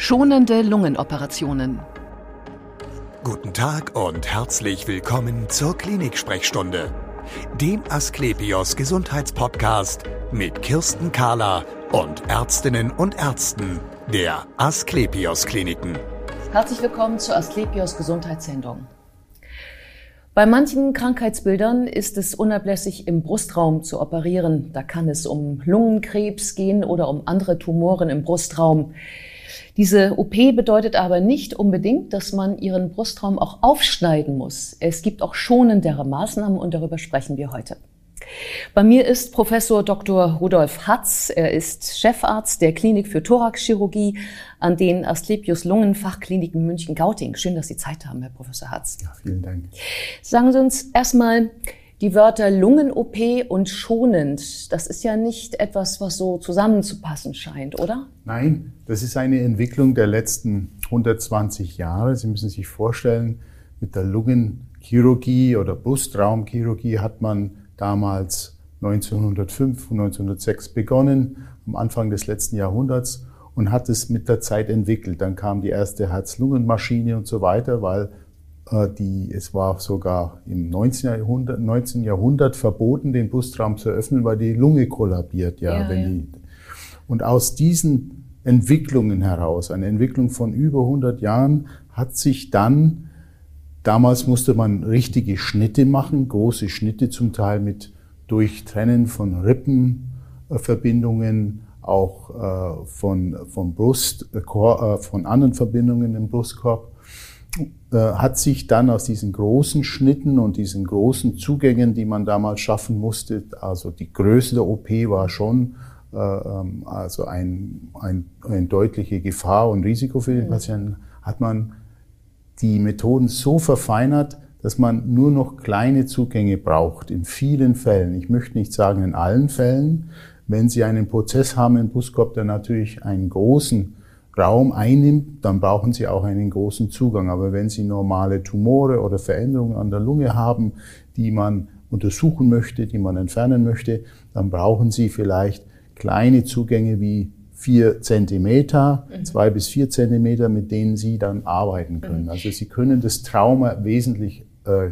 Schonende Lungenoperationen. Guten Tag und herzlich willkommen zur Klinik-Sprechstunde, dem Asklepios Gesundheitspodcast mit Kirsten Kahler und Ärztinnen und Ärzten der Asklepios Kliniken. Herzlich willkommen zur Asklepios Gesundheitssendung. Bei manchen Krankheitsbildern ist es unablässig, im Brustraum zu operieren. Da kann es um Lungenkrebs gehen oder um andere Tumoren im Brustraum. Diese OP bedeutet aber nicht unbedingt, dass man ihren Brustraum auch aufschneiden muss. Es gibt auch schonendere Maßnahmen und darüber sprechen wir heute. Bei mir ist Professor Dr. Rudolf Hatz. Er ist Chefarzt der Klinik für Thoraxchirurgie an den Asklepios Lungenfachkliniken München-Gauting. Schön, dass Sie Zeit haben, Herr Professor Hatz. Ja, vielen Dank. Sagen Sie uns erstmal die Wörter Lungen-OP und schonend. Das ist ja nicht etwas, was so zusammenzupassen scheint, oder? Nein, das ist eine Entwicklung der letzten 120 Jahre. Sie müssen sich vorstellen, mit der Lungenchirurgie oder Brustraumchirurgie hat man damals 1905 und 1906 begonnen, am Anfang des letzten Jahrhunderts und hat es mit der Zeit entwickelt. Dann kam die erste Herz-Lungen-Maschine und so weiter, weil die, es war sogar im 19. Jahrhundert, 19. Jahrhundert verboten, den Brustraum zu öffnen, weil die Lunge kollabiert. Ja, Ja, wenn ja. Die, und aus diesen Entwicklungen heraus, eine Entwicklung von über 100 Jahren, hat sich dann Damals musste man richtige Schnitte machen, große Schnitte zum Teil mit Durchtrennen von Rippenverbindungen, auch äh, von, von Brust, äh, äh, von anderen Verbindungen im Brustkorb. Äh, hat sich dann aus diesen großen Schnitten und diesen großen Zugängen, die man damals schaffen musste, also die Größe der OP war schon äh, ähm, also ein, ein, eine deutliche Gefahr und Risiko für den Patienten, hat man die Methoden so verfeinert, dass man nur noch kleine Zugänge braucht, in vielen Fällen. Ich möchte nicht sagen in allen Fällen. Wenn Sie einen Prozess haben im Brustkorb, der natürlich einen großen Raum einnimmt, dann brauchen Sie auch einen großen Zugang. Aber wenn Sie normale Tumore oder Veränderungen an der Lunge haben, die man untersuchen möchte, die man entfernen möchte, dann brauchen Sie vielleicht kleine Zugänge wie vier Zentimeter, zwei bis vier Zentimeter, mit denen Sie dann arbeiten können. Also Sie können das Trauma wesentlich äh,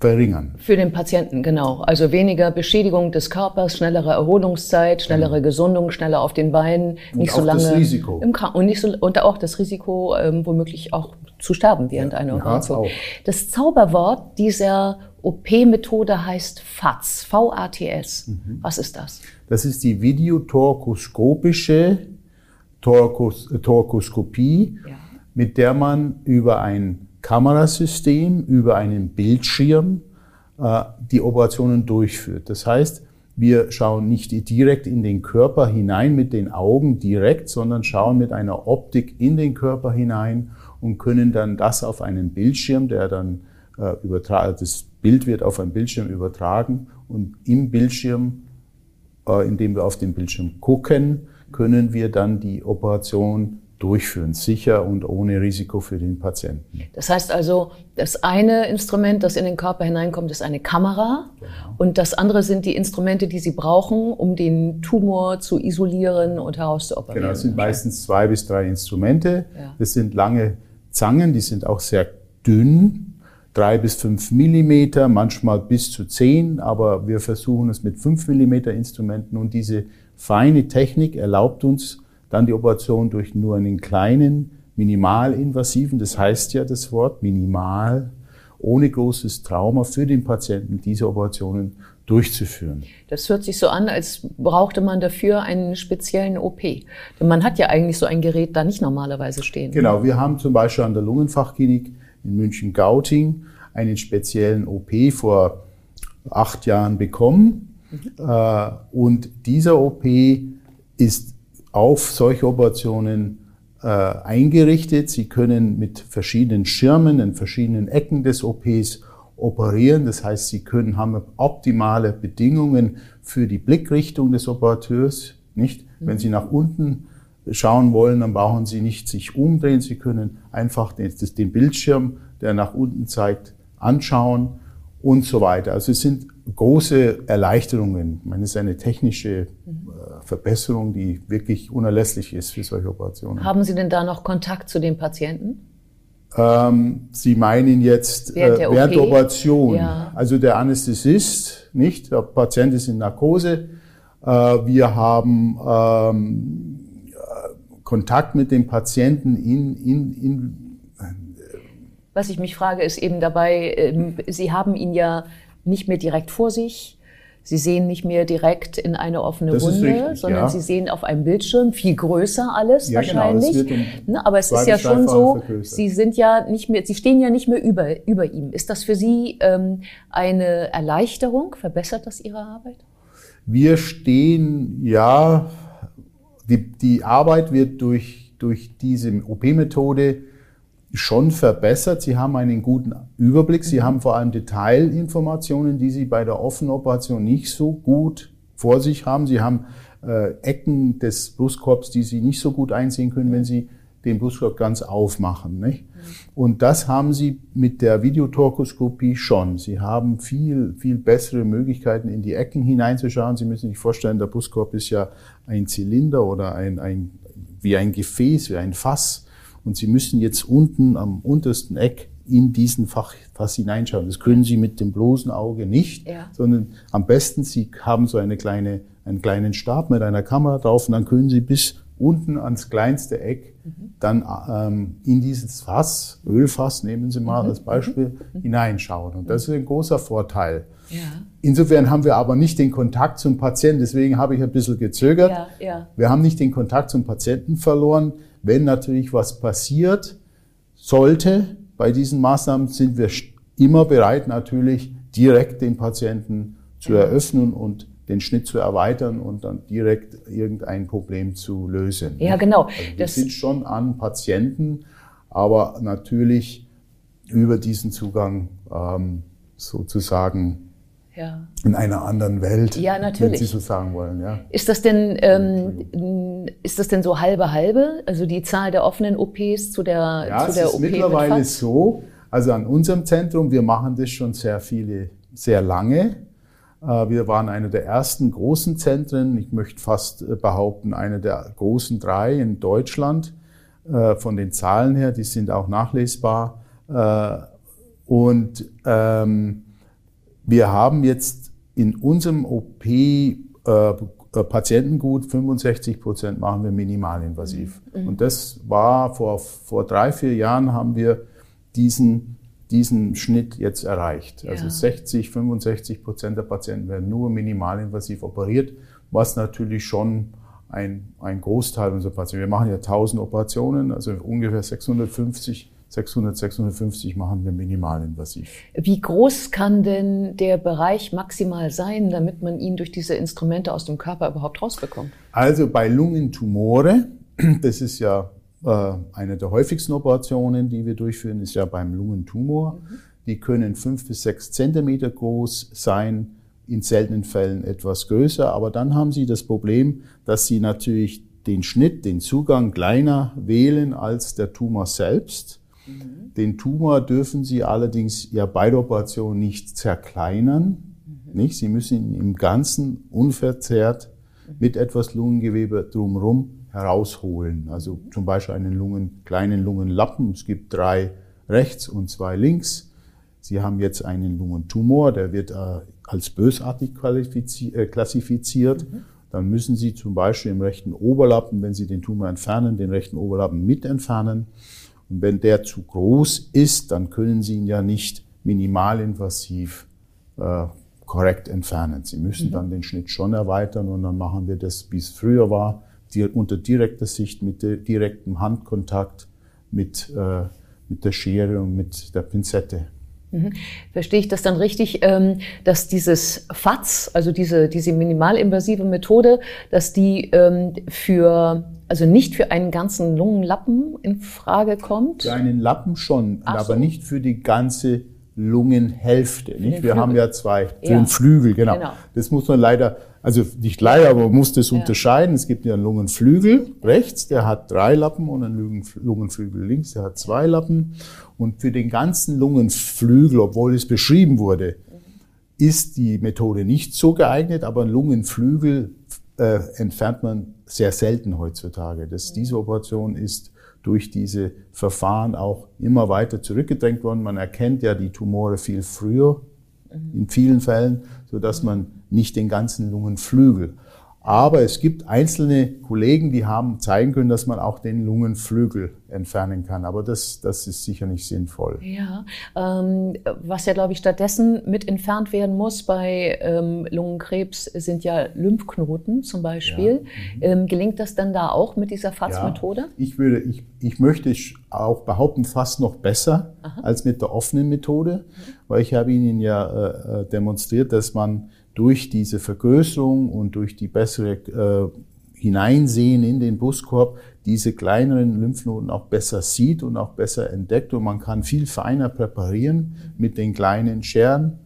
verringern. Für den Patienten, genau. Also weniger Beschädigung des Körpers, schnellere Erholungszeit, schnellere Gesundung, schneller auf den Beinen, nicht so auch lange das Risiko. im Kranken und nicht so und auch das Risiko ähm, womöglich auch zu sterben während einer ja, Operation. auch. Das Zauberwort dieser OP-Methode heißt FATS, V-A-T-S. Mhm. Was ist das? Das ist die videotorkoskopische Torkos, Torkoskopie, Ja. mit der man über ein Kamerasystem, über einen Bildschirm äh, die Operationen durchführt. Das heißt, wir schauen nicht direkt in den Körper hinein mit den Augen direkt, sondern schauen mit einer Optik in den Körper hinein und können dann das auf einen Bildschirm, der dann äh, übertragen, das Bild wird auf einen Bildschirm übertragen und im Bildschirm äh, indem wir auf den Bildschirm gucken, können wir dann die Operation durchführen, sicher und ohne Risiko für den Patienten. Das heißt also, das eine Instrument, das in den Körper hineinkommt, ist eine Kamera. Genau. Und das andere sind die Instrumente, die Sie brauchen, um den Tumor zu isolieren und herauszuoperieren. Genau, es sind meistens zwei bis drei Instrumente. Ja. Das sind lange Zangen, die sind auch sehr dünn, drei bis fünf Millimeter, manchmal bis zu zehn, aber wir versuchen es mit fünf Millimeter Instrumenten und diese feine Technik erlaubt uns dann die Operation durch nur einen kleinen, minimalinvasiven, das heißt ja das Wort minimal, ohne großes Trauma für den Patienten diese Operationen durchzuführen. Das hört sich so an, als brauchte man dafür einen speziellen OP. Denn man hat ja eigentlich so ein Gerät da nicht normalerweise stehen. Genau, wir haben zum Beispiel an der Lungenfachklinik in München-Gauting einen speziellen OP vor acht Jahren bekommen. Äh, Und dieser OP ist auf solche Operationen äh, eingerichtet. Sie können mit verschiedenen Schirmen in verschiedenen Ecken des OPs operieren. Das heißt, Sie können, haben optimale Bedingungen für die Blickrichtung des Operateurs. Nicht? Wenn Sie nach unten schauen wollen, dann brauchen Sie nicht sich umdrehen. Sie können einfach den, den Bildschirm, der nach unten zeigt, anschauen und so weiter. Also es sind große Erleichterungen. Ich meine, es ist eine technische äh, Verbesserung, die wirklich unerlässlich ist für solche Operationen. Haben Sie denn da noch Kontakt zu den Patienten? Ähm, Sie meinen jetzt Während äh, der während der OP? Operation. Ja. Also der Anästhesist, nicht? Der Patient ist in Narkose. Äh, wir haben ähm, äh, Kontakt mit dem Patienten in, in, in Was ich mich frage, ist eben dabei, ähm, Sie haben ihn ja nicht mehr direkt vor sich. Sie sehen nicht mehr direkt in eine offene Das Wunde, richtig, sondern ja. Sie sehen auf einem Bildschirm viel größer alles Ja, genau, wahrscheinlich. es wird um Ne, Aber es ist ja schon so, vergrößert. Sie sind ja nicht mehr, Sie stehen ja nicht mehr über, über ihm. Ist das für Sie ähm, eine Erleichterung? Verbessert das Ihre Arbeit? Wir stehen, ja, die, die Arbeit wird durch, durch diese OP-Methode schon verbessert. Sie haben einen guten Überblick. Sie haben vor allem Detailinformationen, die Sie bei der offenen Operation nicht so gut vor sich haben. Sie haben äh, Ecken des Brustkorbs, die Sie nicht so gut einsehen können, wenn Sie den Brustkorb ganz aufmachen. Nicht? Und das haben Sie mit der Videotorkoskopie schon. Sie haben viel, viel bessere Möglichkeiten, in die Ecken hineinzuschauen. Sie müssen sich vorstellen, der Brustkorb ist ja ein Zylinder oder ein, ein, wie ein Gefäß, wie ein Fass. Und Sie müssen jetzt unten am untersten Eck in diesen Fach, Fass hineinschauen. Das können Sie mit dem bloßen Auge nicht, Ja. sondern am besten Sie haben so eine kleine, einen kleinen Stab mit einer Kamera drauf und dann können Sie bis unten ans kleinste Eck dann ähm, in dieses Fass, Ölfass nehmen Sie mal als Beispiel, hineinschauen. Und das ist ein großer Vorteil. Ja. Insofern haben wir aber nicht den Kontakt zum Patienten, deswegen habe ich ein bisschen gezögert. Ja, ja. Wir haben nicht den Kontakt zum Patienten verloren. Wenn natürlich was passiert sollte bei diesen Maßnahmen, sind wir immer bereit, natürlich direkt den Patienten zu eröffnen und den Schnitt zu erweitern und dann direkt irgendein Problem zu lösen. Ja, genau. Also wir Das- sind schon an Patienten, aber natürlich über diesen Zugang ähm, sozusagen ja. in einer anderen Welt, Ja, wenn natürlich. Sie so sagen wollen. Ja. Ist das denn ähm, ist das denn so halbe halbe? Also die Zahl der offenen OPs zu der Ja, zu es der ist OP mit mittlerweile so, also an unserem Zentrum, wir machen das schon sehr viele, sehr lange. Äh, Wir waren einer der ersten großen Zentren, ich möchte fast äh, behaupten, einer der großen drei in Deutschland. Äh, Von den Zahlen her, die sind auch nachlesbar. Und ähm, wir haben jetzt in unserem OP äh, äh, Patientengut 65 Prozent machen wir minimalinvasiv. Und das war vor, vor drei, vier Jahren haben wir diesen, diesen Schnitt jetzt erreicht. Also Ja. 60, 65 Prozent der Patienten werden nur minimalinvasiv operiert, was natürlich schon ein, ein Großteil unserer Patienten. Wir machen ja 1000 Operationen, also ungefähr 650, 600, 650 machen wir minimalinvasiv. Wie groß kann denn der Bereich maximal sein, damit man ihn durch diese Instrumente aus dem Körper überhaupt rausbekommt? Also bei Lungentumore, das ist ja äh, eine der häufigsten Operationen, die wir durchführen, ist ja beim Lungentumor. Die können fünf bis sechs Zentimeter groß sein, in seltenen Fällen etwas größer. Aber dann haben Sie das Problem, dass Sie natürlich den Schnitt, den Zugang kleiner wählen als der Tumor selbst. Den Tumor dürfen Sie allerdings ja bei der Operation nicht zerkleinern. Nicht? Sie müssen ihn im Ganzen unverzerrt mit etwas Lungengewebe drumherum herausholen. Also zum Beispiel einen Lungen, kleinen Lungenlappen. Es gibt drei rechts und zwei links. Sie haben jetzt einen Lungentumor, der wird äh, als bösartig äh, klassifiziert. Dann müssen Sie zum Beispiel im rechten Oberlappen, wenn Sie den Tumor entfernen, den rechten Oberlappen mit entfernen. Und wenn der zu groß ist, dann können Sie ihn ja nicht minimalinvasiv äh, korrekt entfernen. Sie müssen dann den Schnitt schon erweitern und dann machen wir das, wie es früher war, die, unter direkter Sicht mit direktem Handkontakt, mit, äh, mit der Schere und mit der Pinzette. Verstehe ich das dann richtig, ähm, dass dieses FATS, also diese, diese minimalinvasive Methode, dass die ähm, für, also nicht für einen ganzen Lungenlappen in Frage kommt? Für einen Lappen schon, Ach aber so. nicht für die ganze Lungenhälfte. Nicht? Wir haben Flügel. ja zwei, für Ja. den Flügel, genau. Genau. Das muss man leider, also nicht leider, aber man muss das unterscheiden. Es gibt ja einen Lungenflügel rechts, der hat drei Lappen und einen Lungenf- Lungenflügel links, der hat zwei Lappen. Und für den ganzen Lungenflügel, obwohl es beschrieben wurde, ist die Methode nicht so geeignet, aber ein Lungenflügel äh, entfernt man sehr selten heutzutage. Das, diese Operation ist durch diese Verfahren auch immer weiter zurückgedrängt worden. Man erkennt ja die Tumore viel früher in vielen Fällen, so dass man nicht den ganzen Lungenflügel aber es gibt einzelne Kollegen, die haben zeigen können, dass man auch den Lungenflügel entfernen kann. Aber das, das ist sicher nicht sinnvoll. Ja, ähm, was ja, glaube ich, stattdessen mit entfernt werden muss bei ähm, Lungenkrebs sind ja Lymphknoten zum Beispiel. Ja. Mhm. Ähm, gelingt das dann da auch mit dieser FATS-Methode? Ja, ich würde, ich, ich möchte auch behaupten, fast noch besser Aha. als mit der offenen Methode, mhm. weil ich habe Ihnen ja äh, äh demonstriert, dass man durch diese Vergrößerung und durch die bessere äh, Hineinsehen in den Brustkorb diese kleineren Lymphknoten auch besser sieht und auch besser entdeckt und man kann viel feiner präparieren mit den kleinen Scheren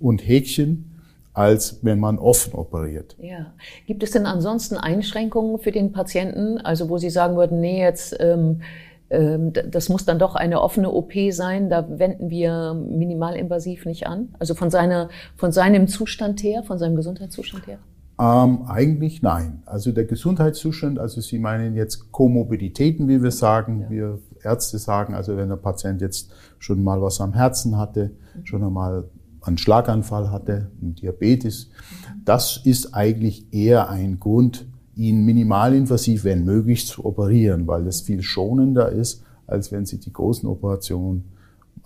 und Häkchen als wenn man offen operiert. Ja. Gibt es denn ansonsten Einschränkungen für den Patienten, also wo Sie sagen würden, nee, jetzt ähm, das muss dann doch eine offene OP sein. Da wenden wir minimalinvasiv nicht an. Also von, seiner, von seinem Zustand her, von seinem Gesundheitszustand her? Ähm, eigentlich nein. Also der Gesundheitszustand, also Sie meinen jetzt Komorbiditäten, wie wir sagen, ja. wir Ärzte sagen, also wenn der Patient jetzt schon mal was am Herzen hatte, mhm. schon einmal einen Schlaganfall hatte, einen Diabetes, mhm. das ist eigentlich eher ein Grund, ihn minimalinvasiv, wenn möglich, zu operieren, weil das viel schonender ist, als wenn Sie die großen Operationen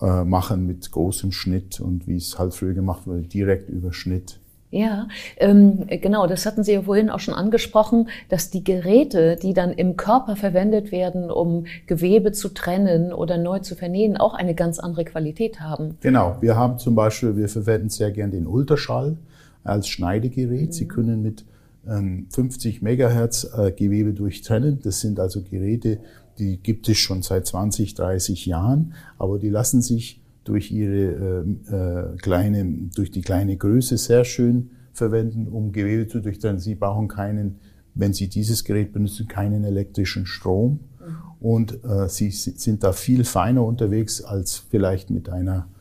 äh, machen mit großem Schnitt und wie es halt früher gemacht wurde, direkt über Schnitt. Ja, ähm, genau, das hatten Sie ja vorhin auch schon angesprochen, dass die Geräte, die dann im Körper verwendet werden, um Gewebe zu trennen oder neu zu vernähen, auch eine ganz andere Qualität haben. Genau, wir haben zum Beispiel, wir verwenden sehr gern den Ultraschall als Schneidegerät. Mhm. Sie können mit 50 ähm, Megahertz äh, Gewebe durchtrennen. Das sind also Geräte, die gibt es schon seit 20, 30 Jahren, aber die lassen sich durch ihre äh, äh, kleine, durch die kleine Größe sehr schön verwenden, um Gewebe zu durchtrennen. Sie brauchen keinen, wenn Sie dieses Gerät benutzen, keinen elektrischen Strom. Mhm. Und äh, Sie sind da viel feiner unterwegs als vielleicht mit einer ähm,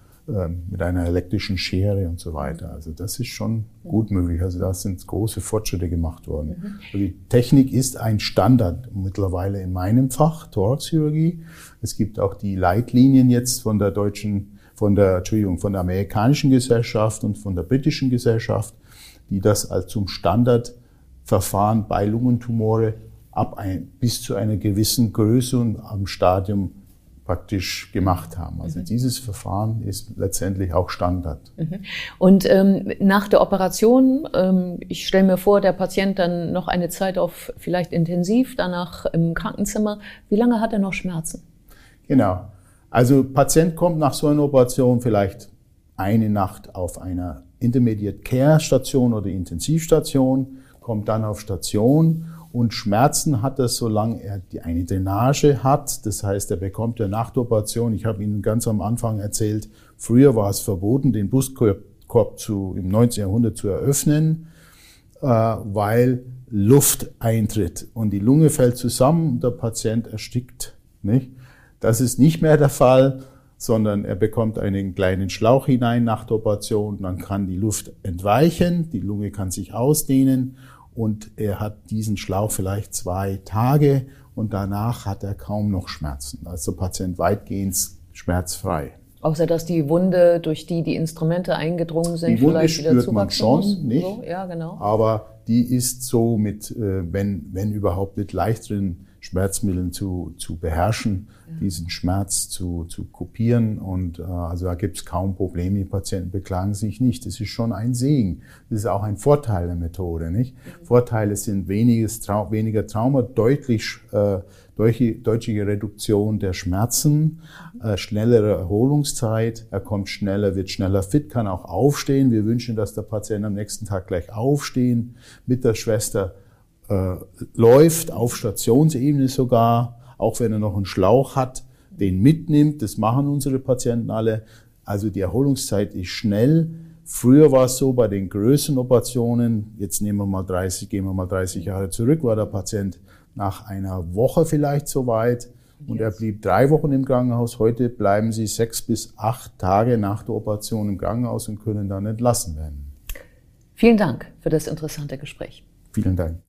mit einer elektrischen Schere und so weiter. Also das ist schon gut möglich. Also da sind große Fortschritte gemacht worden. Mhm. Also die Technik ist ein Standard mittlerweile in meinem Fach, Thoraxchirurgie. Es gibt auch die Leitlinien jetzt von der deutschen, von der, Entschuldigung, von der amerikanischen Gesellschaft und von der britischen Gesellschaft, die das als zum Standardverfahren bei Lungentumore ab ein, bis zu einer gewissen Größe und am Stadium praktisch gemacht haben. Also mhm. dieses Verfahren ist letztendlich auch Standard. Mhm. Und ähm, nach der Operation, ähm, ich stelle mir vor, der Patient dann noch eine Zeit auf vielleicht intensiv, danach im Krankenzimmer. Wie lange hat er noch Schmerzen? Genau. Also Patient kommt nach so einer Operation vielleicht eine Nacht auf einer Intermediate Care Station oder Intensivstation, kommt dann auf Station und Schmerzen hat er, solange er eine Drainage hat. Das heißt, er bekommt eine Nachtoperation. Ich habe Ihnen ganz am Anfang erzählt, früher war es verboten, den Brustkorb zu, im 19. Jahrhundert zu eröffnen, äh, weil Luft eintritt und die Lunge fällt zusammen und der Patient erstickt. Nicht? Das ist nicht mehr der Fall, sondern er bekommt einen kleinen Schlauch hinein nach der Operation, dann kann die Luft entweichen, die Lunge kann sich ausdehnen und er hat diesen Schlauch vielleicht zwei Tage und danach hat er kaum noch Schmerzen. Also Patient weitgehend schmerzfrei. Außer dass die Wunde, durch die die Instrumente eingedrungen sind, die Wunde vielleicht wieder spürt man schon, muss. nicht? So, ja, genau. Aber die ist so mit, äh, wenn, wenn überhaupt mit leichteren Schmerzmitteln zu, zu beherrschen, ja. diesen Schmerz zu, zu kopieren. Und äh, also da gibt es kaum Probleme. Die Patienten beklagen sich nicht. Das ist schon ein Segen. Das ist auch ein Vorteil der Methode. Nicht? Mhm. Vorteile sind weniges, Trau weniger Trauma, deutlich äh, deutliche Reduktion der Schmerzen, mhm. äh, schnellere Erholungszeit. Er kommt schneller, wird schneller fit, kann auch aufstehen. Wir wünschen, dass der Patient am nächsten Tag gleich aufstehen, mit der Schwester äh, läuft, auf Stationsebene sogar, auch wenn er noch einen Schlauch hat, den mitnimmt. Das machen unsere Patienten alle. Also die Erholungszeit ist schnell. Früher war es so bei den größeren Operationen, jetzt nehmen wir mal 30, gehen wir mal 30 Jahre zurück, war der Patient nach einer Woche vielleicht soweit und er blieb drei Wochen im Krankenhaus. Heute bleiben sie sechs bis acht Tage nach der Operation im Krankenhaus und können dann entlassen werden. Vielen Dank für das interessante Gespräch. Vielen Dank.